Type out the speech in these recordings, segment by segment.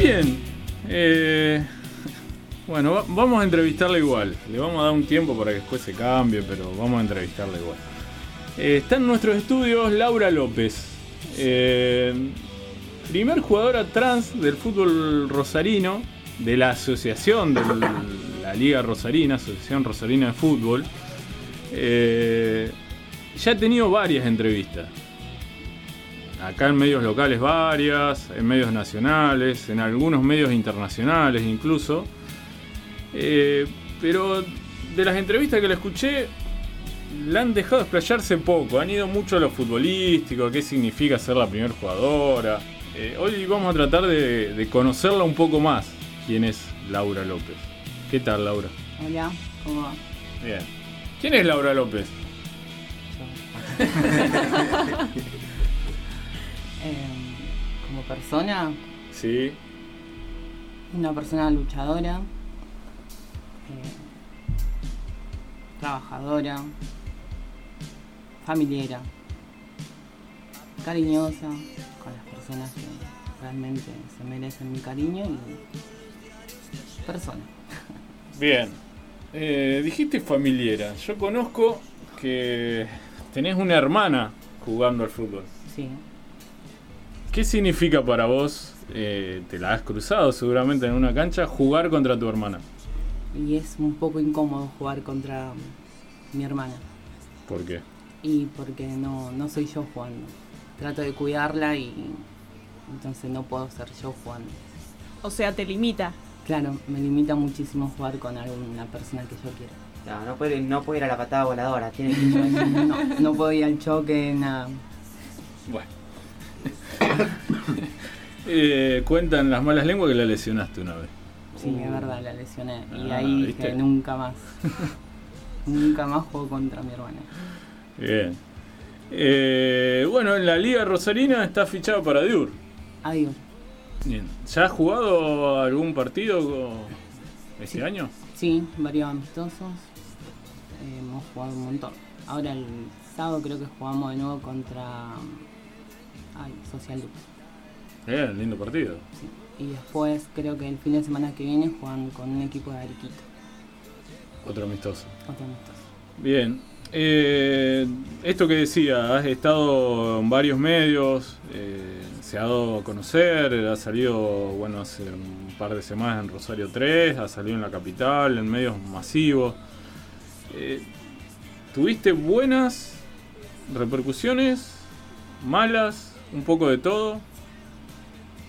Bien. Eh, bueno, va- vamos a entrevistarla igual. Le vamos a dar un tiempo para que después se cambie, pero vamos a entrevistarla igual. Eh, está en nuestros estudios Laura López. eh, primer jugadora trans del fútbol rosarino, de la asociación de la Liga Rosarina, Asociación Rosarina de Fútbol. Ya ha tenido varias entrevistas. Acá en medios locales varias, en medios nacionales, en algunos medios internacionales incluso. Eh, pero de las entrevistas que le escuché, la han dejado explayarse poco. Han ido mucho a lo futbolístico, a qué significa ser la primera jugadora. Eh, hoy vamos a tratar de, de conocerla un poco más. ¿Quién es Laura López? ¿Qué tal, Laura? Hola, ¿cómo va? Bien. ¿Quién es Laura López? Eh, como persona, Sí. una persona luchadora, eh, trabajadora, familiera, cariñosa con las personas que realmente se merecen mi cariño y persona. Bien. Eh, dijiste familiera. Yo conozco que tenés una hermana jugando al fútbol. Sí, ¿Qué significa para vos, eh, te la has cruzado seguramente en una cancha, jugar contra tu hermana? y es un poco incómodo jugar contra mi hermana. ¿Por qué? Y porque no, no soy yo jugando. Trato de cuidarla y entonces no puedo ser yo jugando. O sea, te limita. Claro, me limita muchísimo jugar con alguna persona que yo quiera. No, no puede, no puede ir a la patada voladora, tiene que ir No, no puedo ir al choque, nada. Bueno. Eh, cuentan las malas lenguas que la lesionaste una vez. Sí, es verdad, la lesioné. Y Ah, ahí ¿viste? dije, nunca más. nunca más juego contra mi hermana. Bien. Eh, bueno, en la Liga Rosarina está fichado para Diur. Adiós. Bien. ¿Ya has jugado algún partido este Sí. año? Sí, varios amistosos. Eh, hemos jugado un montón. Ahora el sábado creo que jugamos de nuevo contra Social Lux. Bien, lindo partido. Sí. Y después creo que el fin de semana que viene juegan con un equipo de Arequito. Otro amistoso. Otro amistoso. Bien. Eh, esto que decía, has estado en varios medios, eh, se ha dado a conocer, ha salido, bueno, hace un par de semanas en Rosario 3, ha salido en la capital, en medios masivos. Eh, ¿Tuviste buenas repercusiones? ¿Malas? ¿Un poco de todo?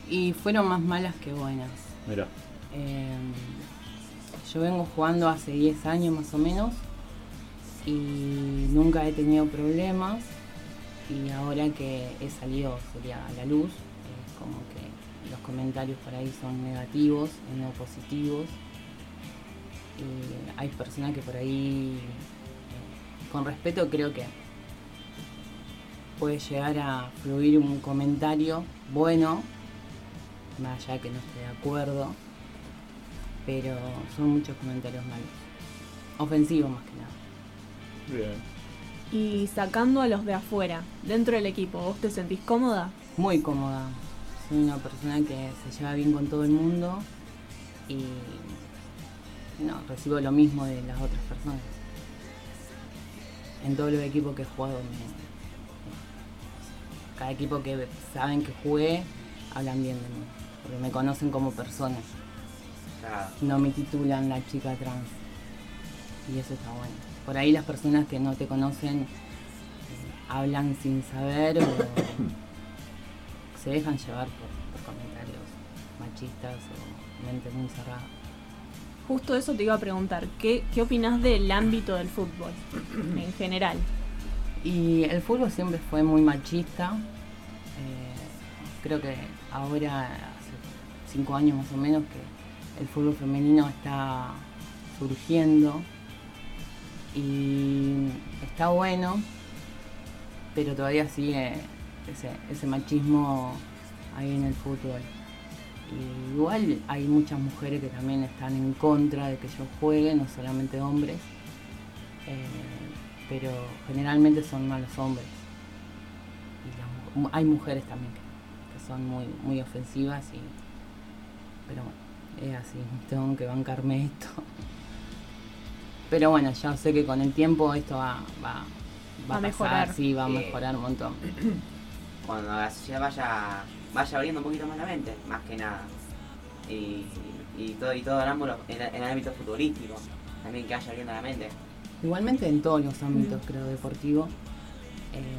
Y fueron más malas que buenas. Mira, Eh, yo vengo jugando hace 10 años más o menos y nunca he tenido problemas y ahora que he salido sería a la luz, es como que los comentarios por ahí son negativos y no positivos. Y hay personas que por ahí, eh, con respeto creo que puede llegar a fluir un comentario bueno, más allá que no esté de acuerdo, pero son muchos comentarios malos. Ofensivos más que nada. bien. Y sacando a los de afuera, dentro del equipo, ¿vos te sentís cómoda? Muy cómoda. Soy una persona que se lleva bien con todo el mundo y no, recibo lo mismo de las otras personas. En todos los equipos que he jugado, me- cada equipo que saben que jugué, hablan bien de mí, porque me conocen como persona. no me titulan la chica trans. Y eso está bueno. Por ahí las personas que no te conocen eh, hablan sin saber o se dejan llevar por, por comentarios machistas o mente muy cerrada. Justo eso te iba a preguntar, ¿qué, qué opinás del ámbito del fútbol en general? Y el fútbol siempre fue muy machista. Eh, creo que ahora, hace cinco años más o menos, que el fútbol femenino está surgiendo. Y está bueno, pero todavía sigue ese, machismo ahí en el fútbol. Igual hay muchas mujeres que también están en contra de que yo juegue, no solamente hombres. Eh, pero generalmente son malos hombres. Y las hay mujeres también que, que son muy, muy ofensivas y Pero bueno, es así, tengo que bancarme esto. Pero bueno, ya sé que con el tiempo esto va, va, Va a pasar, mejorar. Sí, va a Sí. mejorar un montón. Cuando la sociedad vaya, vaya abriendo un poquito más la mente, más que nada. Y, y todo, y todo el ámbito, en, en el ámbito futbolístico, también que vaya abriendo la mente. Igualmente en todos los ámbitos, creo, deportivo. eh,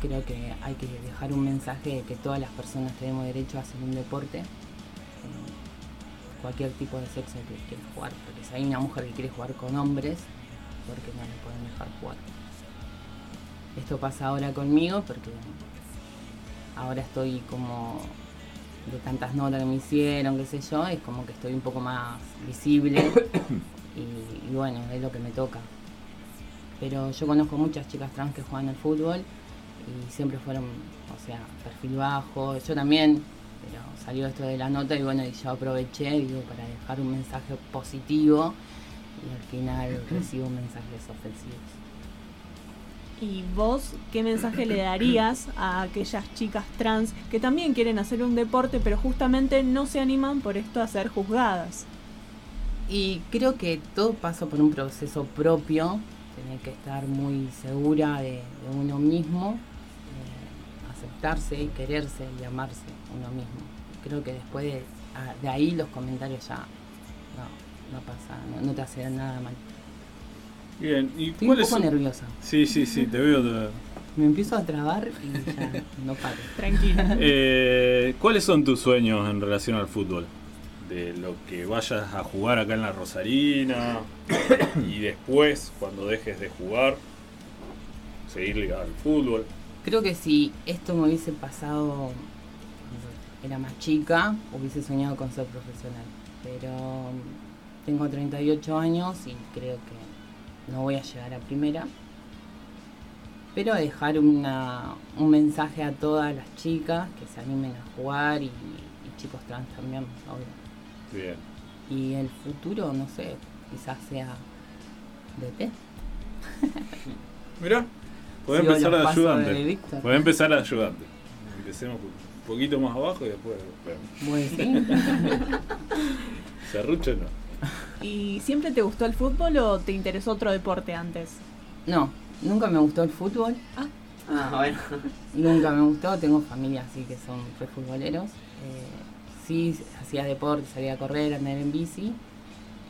creo que hay que dejar un mensaje de que todas las personas tenemos derecho a hacer un deporte. eh, cualquier tipo de sexo que quiera jugar. Porque si hay una mujer que quiere jugar con hombres, ¿por qué no le pueden dejar jugar? Esto pasa ahora conmigo porque ahora estoy como de tantas notas que me hicieron, qué sé yo, es como que estoy un poco más visible y, y bueno, es lo que me toca. Pero yo conozco muchas chicas trans que juegan al fútbol y siempre fueron, o sea, perfil bajo, yo también, pero salió esto de la nota y bueno, y yo aproveché, digo, para dejar un mensaje positivo y al final recibo mensajes ofensivos. ¿Y vos qué mensaje le darías a aquellas chicas trans que también quieren hacer un deporte pero justamente no se animan por esto a ser juzgadas? Y creo que todo pasa por un proceso propio, tener que estar muy segura de, de uno mismo, eh, aceptarse y quererse y amarse uno mismo. Creo que después de, ahí los comentarios ya no, no pasa, no, no te hacen nada mal. Bien, ¿y Estoy un cuáles poco nerviosa. Sí, sí, sí, te veo. te- Me empiezo a trabar y ya no paro. Tranquila. Eh, ¿Cuáles son tus sueños en relación al fútbol? De lo que vayas a jugar acá en la Rosarina y después, cuando dejes de jugar, seguir ligado al fútbol. Creo que si esto me hubiese pasado era más chica, hubiese soñado con ser profesional. Pero mm, tengo 38 años y creo que no voy a llegar a primera. Pero dejar una, un mensaje a todas las chicas que se animen a jugar y, y chicos trans también, obvio. Bien. Y el futuro, no sé, quizás sea DT. Mirá, podés Sigo empezar pasos ayudante. Podés empezar de ayudante. Empecemos un poquito más abajo y después vemos. Bueno, sí. Serrucho no. ¿Y siempre te gustó el fútbol o te interesó otro deporte antes? No, nunca me gustó el fútbol. Ah, bueno. Nunca me gustó, tengo familia así que son futboleros. Eh, sí, hacía deporte, salía a correr, andar en bici.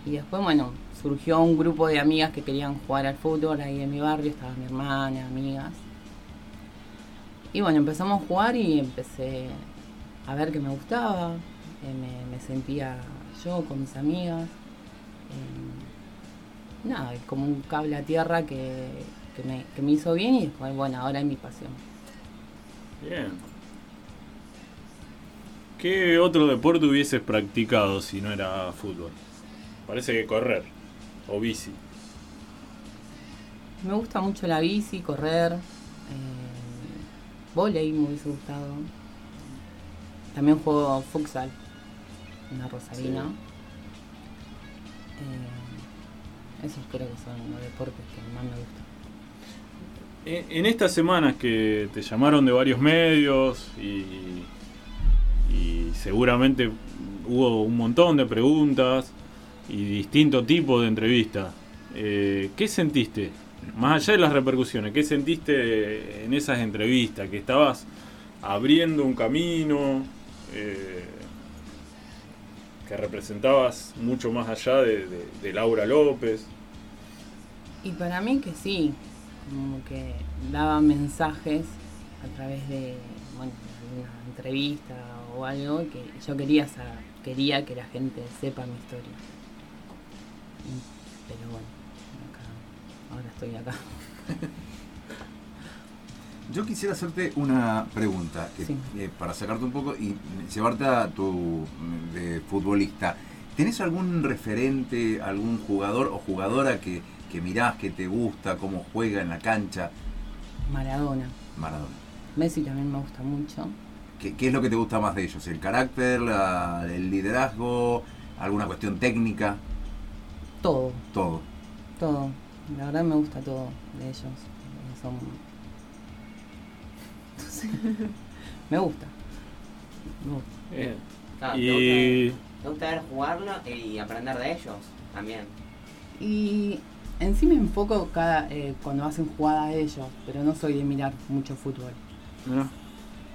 Y después, bueno, surgió un grupo de amigas que querían jugar al fútbol ahí en mi barrio, estaba mi hermana, amigas. Y bueno, empezamos a jugar y empecé a ver que me gustaba, eh, me, sentía yo con mis amigas. Eh, nada, es como un cable a tierra que, que me, que me hizo bien y después, bueno, ahora es mi pasión. Bien. ¿Qué otro deporte hubieses practicado si no era fútbol? Parece que correr o bici. Me gusta mucho la bici, correr, eh, volei me hubiese gustado. También juego futsal en la Rosarina. Eh, esos creo que son los deportes que más me gustan. En en estas semanas que te llamaron de varios medios y seguramente hubo un montón de preguntas y distinto tipo de entrevistas, eh, ¿qué sentiste? Más allá de las repercusiones, ¿qué sentiste en esas entrevistas? Que estabas abriendo un camino, eh, que representabas mucho más allá de, de- de Laura López. Y para mí que sí, como que daba mensajes a través de, bueno, una entrevista o algo que yo quería saber, quería que la gente sepa mi historia. Y- pero bueno, acá, ahora estoy acá. Yo quisiera hacerte una pregunta que, Sí. eh, para sacarte un poco y llevarte a tu de futbolista. ¿Tenés algún referente, algún jugador o jugadora que, que mirás, que te gusta, cómo juega en la cancha? Maradona. Maradona. Messi también me gusta mucho. ¿Qué, qué es lo que te gusta más de ellos? ¿El carácter, la- el liderazgo, alguna cuestión técnica? Todo, Todo. todo. La verdad me gusta todo de ellos. Son... sé. me gusta. Me gusta. Eh, Claro, Y ¿te, gusta, ver jugarlo y aprender de ellos también. Y en sí me enfoco cada eh, cuando hacen jugada a ellos, pero no soy de mirar mucho fútbol. No,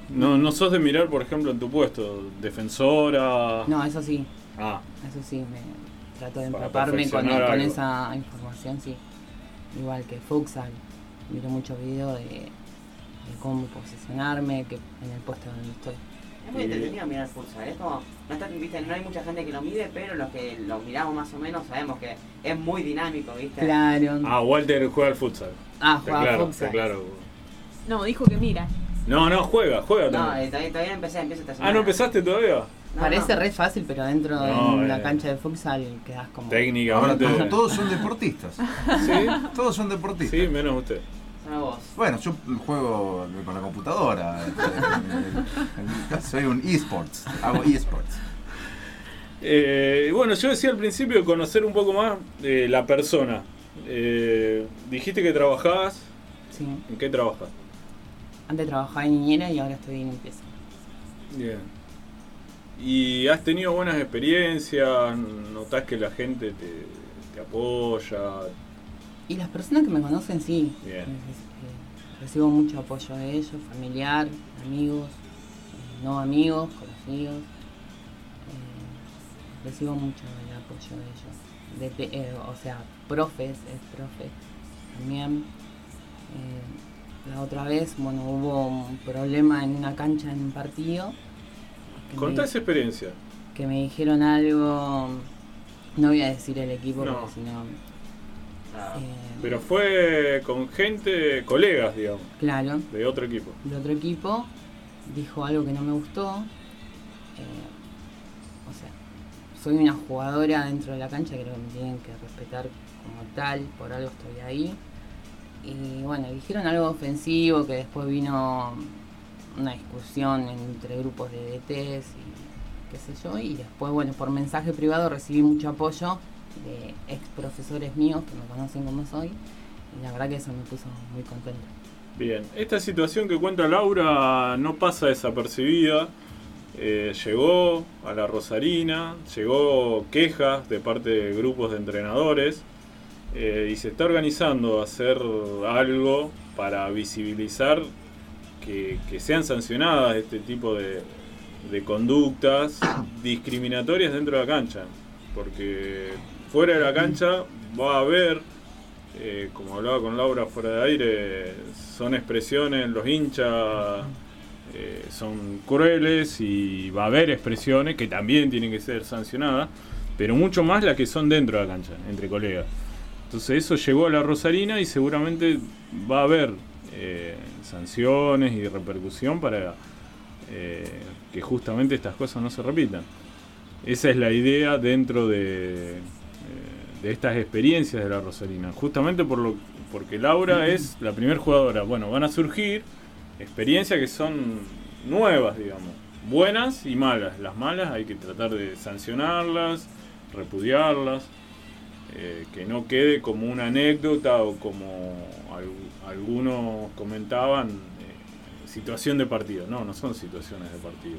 no, no sos de mirar, por ejemplo, en tu puesto, defensora. No, eso sí, Ah, eso sí, me trato de empaparme con, esa información, sí. Igual que futsal, miro muchos videos de, de cómo posicionarme, que en el puesto donde estoy. Es muy entretenido mirar futsal, es como, no, está, viste, no hay mucha gente que lo mide, pero los que lo miramos más o menos sabemos que es muy dinámico, ¿viste? Claro. ah Walter juega al futsal. Ah, jugaba claro, futsal. está claro. No, dijo que mira. No, no, juega, juega No, también. eh, todavía, todavía no empecé, empiezo esta semana. Ah, ¿no empezaste todavía? No, Parece no. re fácil, pero dentro No, de una eh. cancha de futsal quedas como... Ahora Técnicamente. to- todos son deportistas. ¿Sí? Todos son deportistas. Sí, menos usted. Solo vos. Bueno, yo juego con la computadora. Soy un esports. Hago esports. Eh, bueno, yo decía al principio conocer un poco más de la persona. Eh, dijiste que trabajabas. Sí. ¿En qué trabajas? Antes trabajaba en niñera y ahora estoy en limpieza. Bien. ¿Y has tenido buenas experiencias? ¿Notás que la gente te, te apoya? Y las personas que me conocen, sí. Bien. Eh, Recibo mucho apoyo de ellos, familiar, amigos, eh, no amigos, conocidos. Eh, recibo mucho el apoyo de ellos. De eh, o sea, profes, es profe también. Eh, la otra vez, bueno, hubo un problema en una cancha en un partido. me- Contá esa experiencia. que me dijeron algo, no voy a decir el equipo No. porque si no... Claro. eh, Pero fue con gente, colegas, digamos, claro, de otro equipo. el otro equipo dijo algo que no me gustó. eh, o sea, soy una jugadora dentro de la cancha, creo que me tienen que respetar como tal, por algo estoy ahí. Y bueno, dijeron algo ofensivo que después vino una discusión entre grupos de DTs y qué sé yo. Y después, bueno, por mensaje privado recibí mucho apoyo de ex profesores míos que me conocen como soy. Y la verdad que eso me puso muy contenta. Bien, esta situación que cuenta Laura no pasa desapercibida. Eh, llegó a la Rosarina, llegó quejas de parte de grupos de entrenadores eh, y se está organizando hacer algo para visibilizar que, sean sancionadas este tipo de, de conductas discriminatorias dentro de la cancha. Porque fuera de la cancha va a haber eh, como hablaba con Laura fuera de aire, son expresiones, los hinchas eh, son crueles y va a haber expresiones que también tienen que ser sancionadas, pero mucho más las que son dentro de la cancha, entre colegas. Entonces eso llegó a la Rosarina y seguramente va a haber eh, sanciones y repercusión para eh, que justamente estas cosas no se repitan. Esa es la idea dentro de, eh, de estas experiencias de la Rosarina. Justamente por lo, porque Laura es la primer jugadora. Bueno, van a surgir experiencias que son nuevas, digamos. Buenas y malas. Las malas hay que tratar de sancionarlas, repudiarlas. Eh, que no quede como una anécdota o como al- algunos comentaban, eh, situación de partido. No, no son situaciones de partido.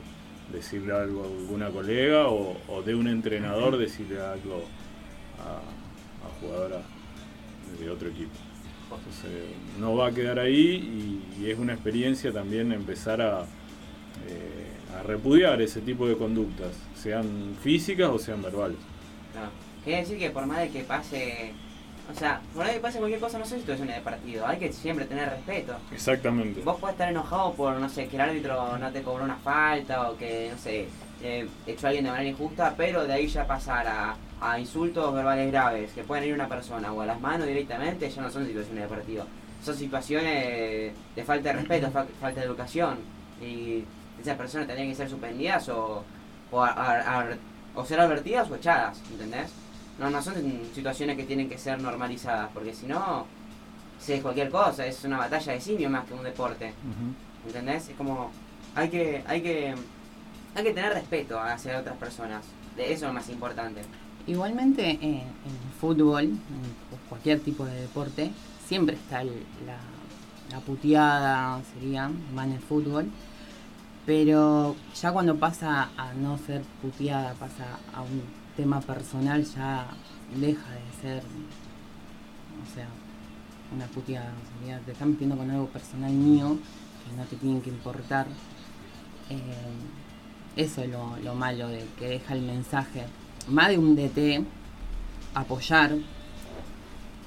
Decirle algo a alguna colega o, o de un entrenador decirle algo a, a jugadora de otro equipo. Entonces no va a quedar ahí y, y es una experiencia también empezar a, eh, a repudiar ese tipo de conductas, sean físicas o sean verbales. Claro. Quiere decir que por más de que pase, o sea, por más de que pase cualquier cosa, no son situaciones de partido, hay que siempre tener respeto. Exactamente. Vos podés estar enojado por, no sé, que el árbitro no te cobró una falta o que, no sé, eh, echó a alguien de manera injusta, pero de ahí ya pasar a, a insultos verbales graves que pueden ir a una persona o a las manos directamente, ya no son situaciones de partido. Son situaciones de falta de respeto, fa- falta de educación. Y esas personas tendrían que ser suspendidas o, o, a- a- a- o ser advertidas o echadas, ¿entendés? No, no son situaciones que tienen que ser normalizadas, porque si no, si es cualquier cosa, es una batalla de simio más que un deporte. Ujú. ¿Entendés? Es como hay que hay que hay que tener respeto hacia otras personas. De eso es lo más importante. Igualmente en, en fútbol, en cualquier tipo de deporte, siempre está el- la, la puteada, sería, más en el fútbol. Pero ya cuando pasa a no ser puteada, pasa a un tema personal, ya deja de ser, o sea, una puteada. O sea, ya te están metiendo con algo personal mío que no te tienen que importar. Eh, eso es lo, lo malo de que deja el mensaje. Más de un DT, apoyar,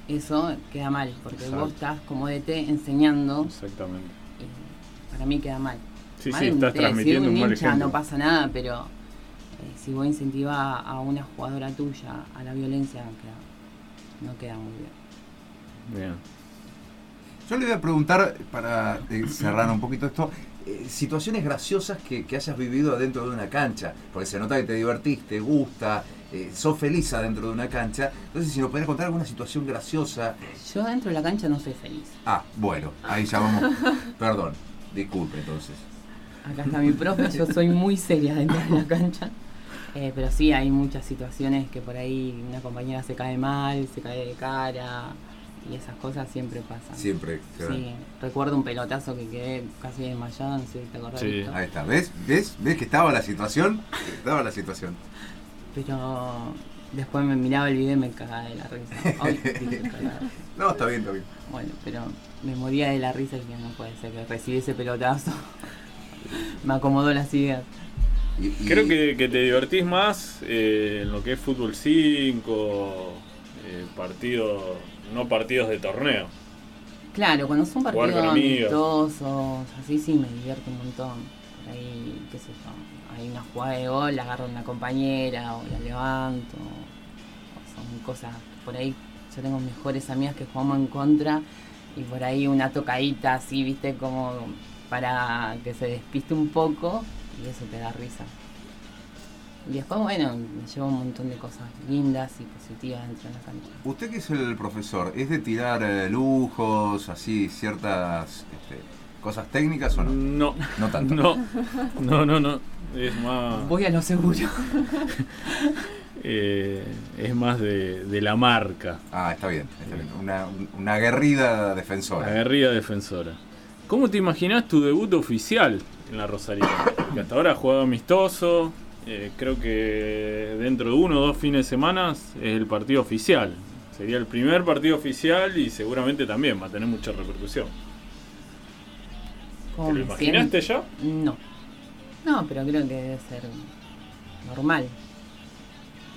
eso queda mal, porque Exacto. vos estás como DT enseñando Exactamente. y para mí queda mal. Sí, sí, estás si transmitiendo es un un mal hincha ejemplo. no pasa nada, pero eh, si vos incentivás a una jugadora tuya a la violencia, queda- no queda muy bien. Bien. Yo le voy a preguntar, para eh, cerrar un poquito esto, eh, situaciones graciosas que, que hayas vivido adentro de una cancha, porque se nota que te divertís, te gusta, eh, sos feliz adentro de una cancha. Entonces, si nos podrías contar alguna situación graciosa. Yo dentro de la cancha no soy feliz. Ah, bueno, ahí ya vamos. Perdón, disculpe entonces. Acá está mi profe, yo soy muy seria dentro de la cancha. Eh, pero sí, hay muchas situaciones que por ahí una compañera se cae mal, se cae de cara y esas cosas siempre pasan. Siempre. va. Sí, recuerdo un pelotazo que quedé casi desmayada, no sé si te acordás. Sí. Ahí está, ¿ves? ¿Ves? ¿Ves que estaba la situación? Estaba la situación. Pero después me miraba el video y me cagaba de la risa. Ay. No, está bien, está bien. Bueno, pero me moría de la risa y que no puede ser que recibí ese pelotazo. me acomodó las ideas. Creo que, que te divertís más eh, en lo que es fútbol 5, eh, partidos, no partidos de torneo. Claro, cuando son partidos amistosos, así sí me divierto un montón. Por ahí, qué sé yo, hay una jugada de gol, la agarro a una compañera o la levanto. O son cosas, por ahí yo tengo mejores amigas que jugamos en contra y por ahí una tocadita así, viste, como para que se despiste un poco y eso te da risa. Y después, bueno, me llevo un montón de cosas lindas y positivas dentro de la cancha. Usted que es el profesor, ¿es de tirar eh, lujos, así, ciertas este, cosas técnicas o no? No, No tanto. no, no, no, no. Es más, Voy a lo seguro. eh, es más de, de la marca, Ah, está bien, está bien. Una, una aguerrida defensora. guerrilla defensora. ¿Cómo te imaginas tu debut oficial en la Rosarina? Porque hasta ahora has jugado amistoso. eh, creo que dentro de uno o dos fines de semana es el partido oficial. Sería el primer partido oficial y seguramente también va a tener mucha repercusión. ¿Cómo ¿Te lo imaginaste ya? No. No, pero creo que debe ser normal.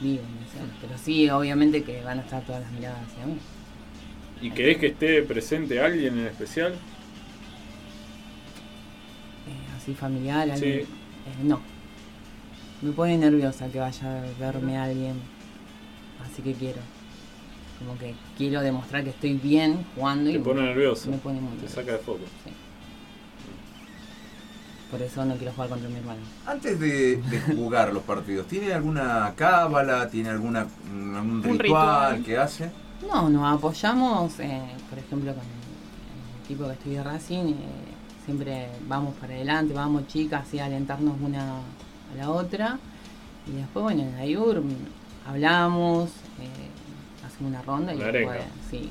Digo, no sé. Pero sí, obviamente que van a estar todas las miradas hacia mí. ¿Y querés que esté presente alguien en especial? Así familiar, Sí. alguien. Eh, no. Me pone nerviosa que vaya a verme alguien. Así que quiero. Como que quiero demostrar que estoy bien jugando y Te pone nervioso. me pone muy Te saca de foco. Sí. Por eso no quiero jugar contra mi hermano. Antes de, de jugar los partidos, ¿tiene alguna cábala, tiene alguna mm, algún ritual, ritual. que hace? No, nos apoyamos, eh, por ejemplo, con el, el equipo que estoy de Racing, eh, siempre vamos para adelante, vamos chicas, así a alentarnos una a la otra. Y después, bueno, en la IUR mm, hablamos, eh, hacemos una ronda y La después, arenga. sí,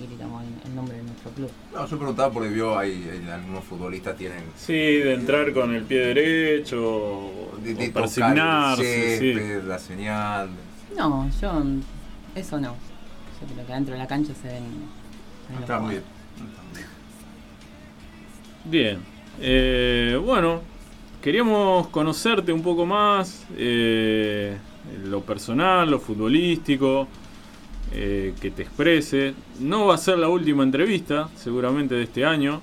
y gritamos el, el nombre de nuestro club. No, yo preguntaba porque vio ahí, ahí algunos futbolistas tienen Sí, de entrar con el pie derecho de, de o el sí. la señal. No, yo, eso no. Yo creo que dentro de la cancha se ven. se ven los Está muy bien. jugadores. Bien. Eh, bueno, queríamos conocerte un poco más, eh, lo personal, lo futbolístico, eh, que te exprese. No va a ser la última entrevista, seguramente de este año.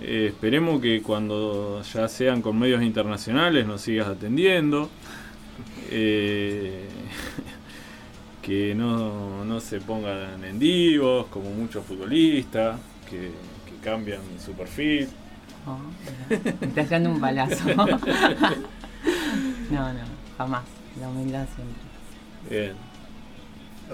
Eh, esperemos que cuando ya sean con medios internacionales nos sigas atendiendo. Que no, no se pongan en divos como muchos futbolistas, que cambian su perfil. Me estás dando un palazo. no, no, jamás. La humildad siempre. Bien.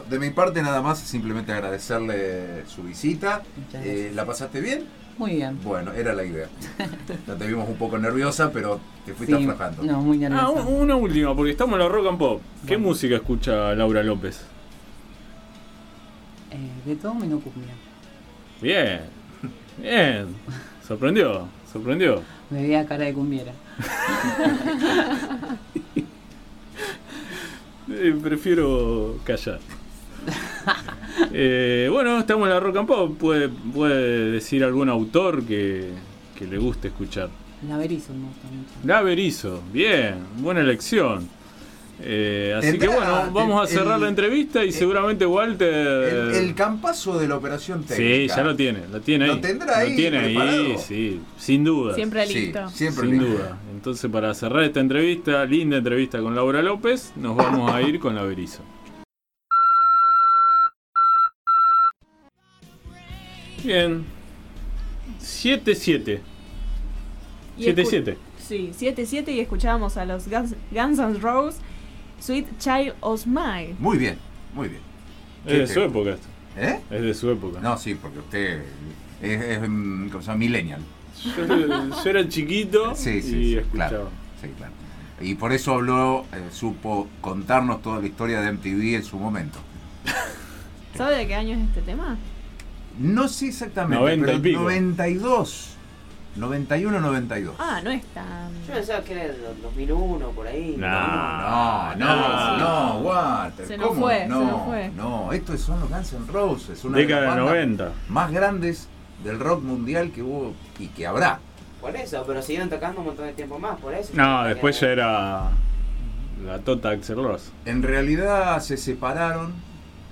De mi parte nada más, simplemente agradecerle su visita. Muchas Eh, gracias. ¿La pasaste bien? Muy bien. Bueno, era la idea. Ya te vimos un poco nerviosa, pero te fuiste Sí, aflojando. No, muy Ah, nerviosa. u- una última, porque estamos en la rock and pop. ¿Qué Bueno. música escucha Laura López? Eh, de todo menos cumbia. Bien, bien. Sorprendió. ¿Sorprendió? Me veía cara de cumbiera. Eh, prefiero callar. Eh, bueno, estamos en la Rock and Pop. ¿Puede, puede decir algún autor que, que le guste escuchar? La Verizon me gusta mucho. La Berizo, bien, buena elección. Eh, así Tendrá- que bueno, vamos a cerrar el- la entrevista y el- seguramente Walter. El, el campazo de la operación sí, técnica. ya lo tiene, lo tiene ahí. ¿Lo tendrá ahí tiene ahí, sí, sin duda. Siempre Sí, listo. siempre Sin listo. duda. Entonces, para cerrar esta entrevista, linda entrevista con Laura López, nos vamos a ir con la Berizo. Bien. 7-7. Y escu- 7-7. Sí, 7-7 y escuchábamos a los Guns, Guns N' Roses, Sweet Child of Mine. Muy bien, muy bien. Es de ¿Qué su época esto. ¿Eh? Es de su época. No, sí, porque usted es, es, ¿cómo se llama? millennial. Yo, yo era chiquito Sí, sí, y sí, escuchaba. claro. Sí, claro. Y por eso habló, eh, supo contarnos toda la historia de MTV en su momento. ¿Sabe de qué año es este tema? No sé exactamente, 90 y pico. 92. 91, 92. Ah, no es tan. Yo pensaba que era del 2001, por ahí. No. No, no, no. no, Walter. Se nos ¿cómo? fue, se no, nos fue. No, estos son los Guns N' Roses, una de Década las de bandas 90. más grandes del rock mundial que hubo y que habrá. Por eso, pero siguieron tocando un montón de tiempo más, por eso. No, después ya era la Tota Axel Rose. En realidad se separaron.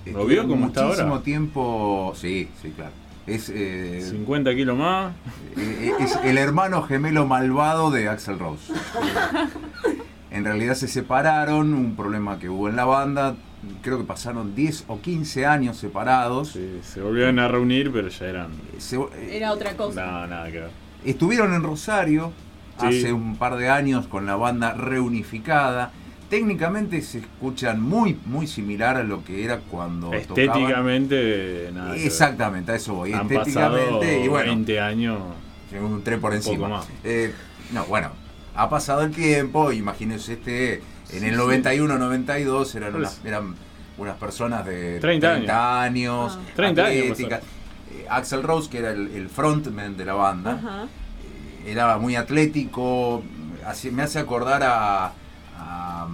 ¿Lo vio cómo está muchísimo ahora? tiempo. Sí, sí, claro. Es, eh, 50 kilos más. eh, es el hermano gemelo malvado de Axel Rose. En realidad se separaron, un problema que hubo en la banda. Creo que pasaron 10 o 15 años separados. Sí, se volvieron a reunir, pero ya eran. Se- eh, Era otra cosa. No, nada que ver. Estuvieron en Rosario Sí. hace un par de años con la banda reunificada. Técnicamente se escuchan muy, muy similar a lo que era cuando tocaban. Estéticamente, nada. que ver. Exactamente, a eso voy. Han pasado Estéticamente, y bueno, 20 años. un tren por encima. más. Eh, no, bueno, ha pasado el tiempo, imagínense este, en el 91, 92 eran Pues- unas, eran unas personas de 30 años, Ah. 30 años atléticas. Eh, Axel Rose, que era el, el frontman de la banda, Ajá. eh, era muy atlético, así, me hace acordar a, a,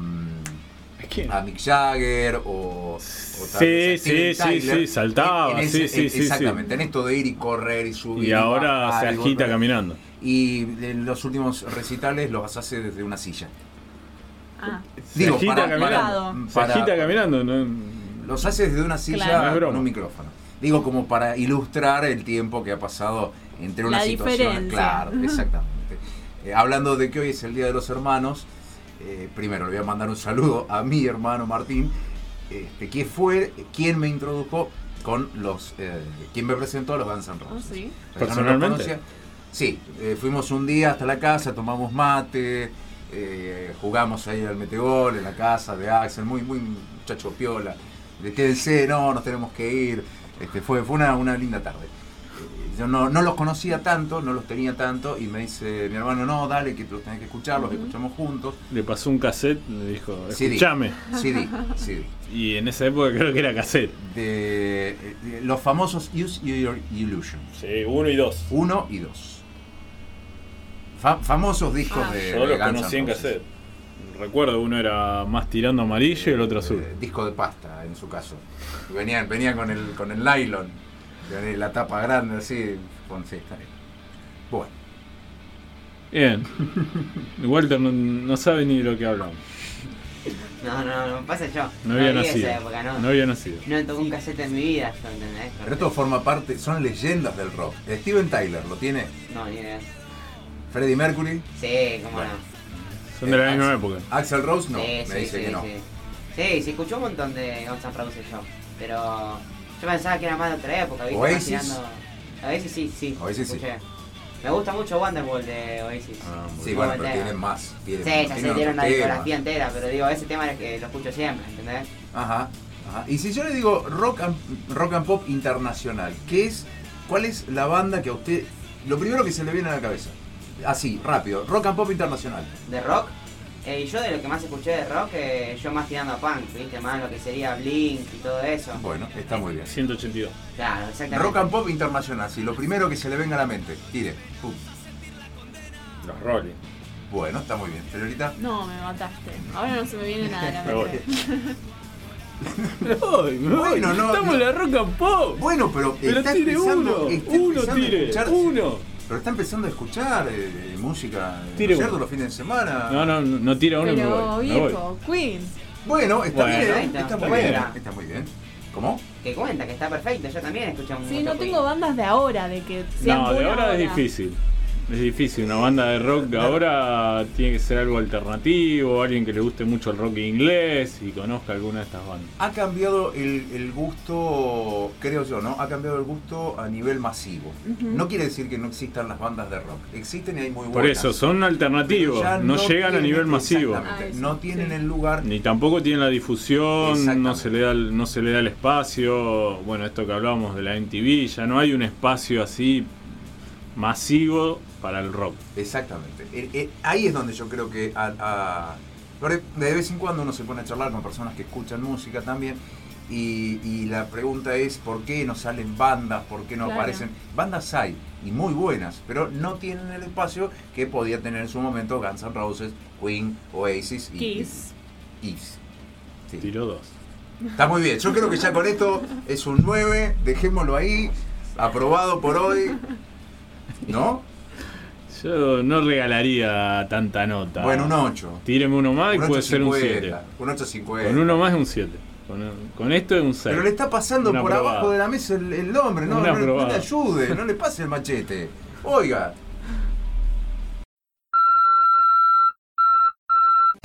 Mick Jagger o, o tal Sí, vez a sí, sí, sí, saltaba, En- en sí, ese- sí, en- sí, sí. Exactamente, en esto de ir y correr y subir. Y ahora bajar, se y agita caminando. Y en los últimos recitales los hace desde una silla. Ah, Se agita caminando. Se para- agita caminando. ¿no? los hace desde una silla Claro. Con un micrófono. Digo, como para ilustrar el tiempo que ha pasado entre una La situación. diferencia. Claro, exactamente. Eh, hablando de que hoy es el Día de los Hermanos, eh, primero le voy a mandar un saludo a mi hermano Martín, este, que fue quien me introdujo con los. eh, quien me presentó a los Guns N' oh, Roses. sí. O sea, yo no los ¿Personalmente? Sí, eh, fuimos un día hasta la casa, tomamos mate, eh, jugamos ahí al metegol en la casa de Axel, muy, muy muchacho piola. De quédense, no, nos tenemos que ir. Este, fue fue una, una linda tarde. Yo no, no los conocía tanto, no los tenía tanto, y me dice mi hermano, no, dale, que los tenés que escuchar, los escuchamos juntos. Le pasó un cassette, le dijo, CD. escúchame. CD, CD. Y en esa época creo que era cassette. De, de los famosos Use Your Illusion. Sí, uno y dos. 1 y 2. famosos discos Ah. de, Yo los conocí en cassette. Recuerdo, uno era más tirando amarillo y el otro azul. Eh, disco de pasta, en su caso. Venía, venía con, el, con el nylon, la tapa grande así. Con, sí, está bien. Bueno, Bien. Walter no, no sabe ni de lo que hablamos. No, no, no, pasa yo. No había nacido. esa época, no. No había nacido. No tocó un cassette en mi vida, yo, ¿entendés? pero esto forma parte, son leyendas del rock. Steven Tyler lo tiene, No, ni idea. Freddie Mercury, Sí, cómo Bueno. no. Son de la misma época. Axel Rose no, sí, me sí, dice sí, que no. sí. Sí, sí, escuchó un montón de Guns N' Roses yo. Pero yo pensaba que era más de otra época, ¿viste? Oasis. Imaginando- Oasis sí, sí. Oasis sí. escuché. Me gusta mucho Wonderwall de Oasis. Ah, Sí, bueno, Buen pero tienen más. Tienen, Sí, ya se dieron una otros discografía entera, pero digo, ese tema es que lo escucho siempre, ¿entendés? Ajá, ajá. Y si yo le digo rock and, rock and pop internacional, ¿qué es, ¿cuál es la banda que a usted, lo primero que se le viene a la cabeza? Así, rápido, rock and pop internacional. De rock. Eh, yo de lo que más escuché de rock, eh, yo más tirando a punk, ¿viste? Más lo que sería Blink y todo eso. Bueno, está muy bien. 182. Claro, exactamente. Rock and pop internacional, sí, lo primero que se le venga a la mente, tire. Pum. Los Rolling. Bueno, está muy bien. Señorita. No, me mataste. Ahora no se me viene nada a la Me voy. mente. Me voy, me voy. Bueno, no, Estamos no. en la rock and pop. Bueno, pero, Pero está tire uno, está uno tire, escuchar- uno. Pero está empezando a escuchar eh, música, eh, Tire. Los fines de semana. No, no, no tira uno y me Pero voy. me voy. viejo, Queen. Bueno, está Bueno, bien, está está muy bien. bien, está muy bien. ¿Cómo? Que cuenta, que está perfecto. Yo también escucho mucho Sí, no Queen. tengo bandas de ahora, de que sean No, de buena ahora es difícil. Es difícil. Una banda de rock de ahora tiene que ser algo alternativo, alguien que le guste mucho el rock inglés y conozca alguna de estas bandas. Ha cambiado el, el gusto, creo yo, ¿no? Ha cambiado el gusto a nivel masivo. No quiere decir que no existan las bandas de rock. Existen y hay muy buenas. Por eso, son alternativos, no, llegan a nivel masivo. exactamente, Ah, eso, no tienen sí. el lugar. Ni tampoco tienen la difusión, no se, le da el, no se le da el espacio. Bueno, esto que hablábamos de la MTV, ya no hay un espacio así masivo para el rock. Exactamente. Eh, eh, ahí es donde yo creo que a- de vez en cuando uno se pone a charlar con personas que escuchan música también. Y, y la pregunta es por qué no salen bandas, por qué no Claro. aparecen. Bandas hay, y muy buenas, pero no tienen el espacio que podía tener en su momento Guns N' Roses, Queen, Oasis y Kiss. y- Kiss. Sí. Tiró dos. Está muy bien, yo creo que ya con esto es un 9, dejémoslo ahí, aprobado por hoy. ¿No? Yo no regalaría tanta nota. Bueno, un 8. Tíreme uno más y Un puede ser un 7. 8.50, Un 8.50. Con uno más es un 7. Con, con esto es un 6. Pero le está pasando Una por aprobada. abajo de la mesa el, el hombre, no, no, no le ayude, no le pase el machete. Oiga,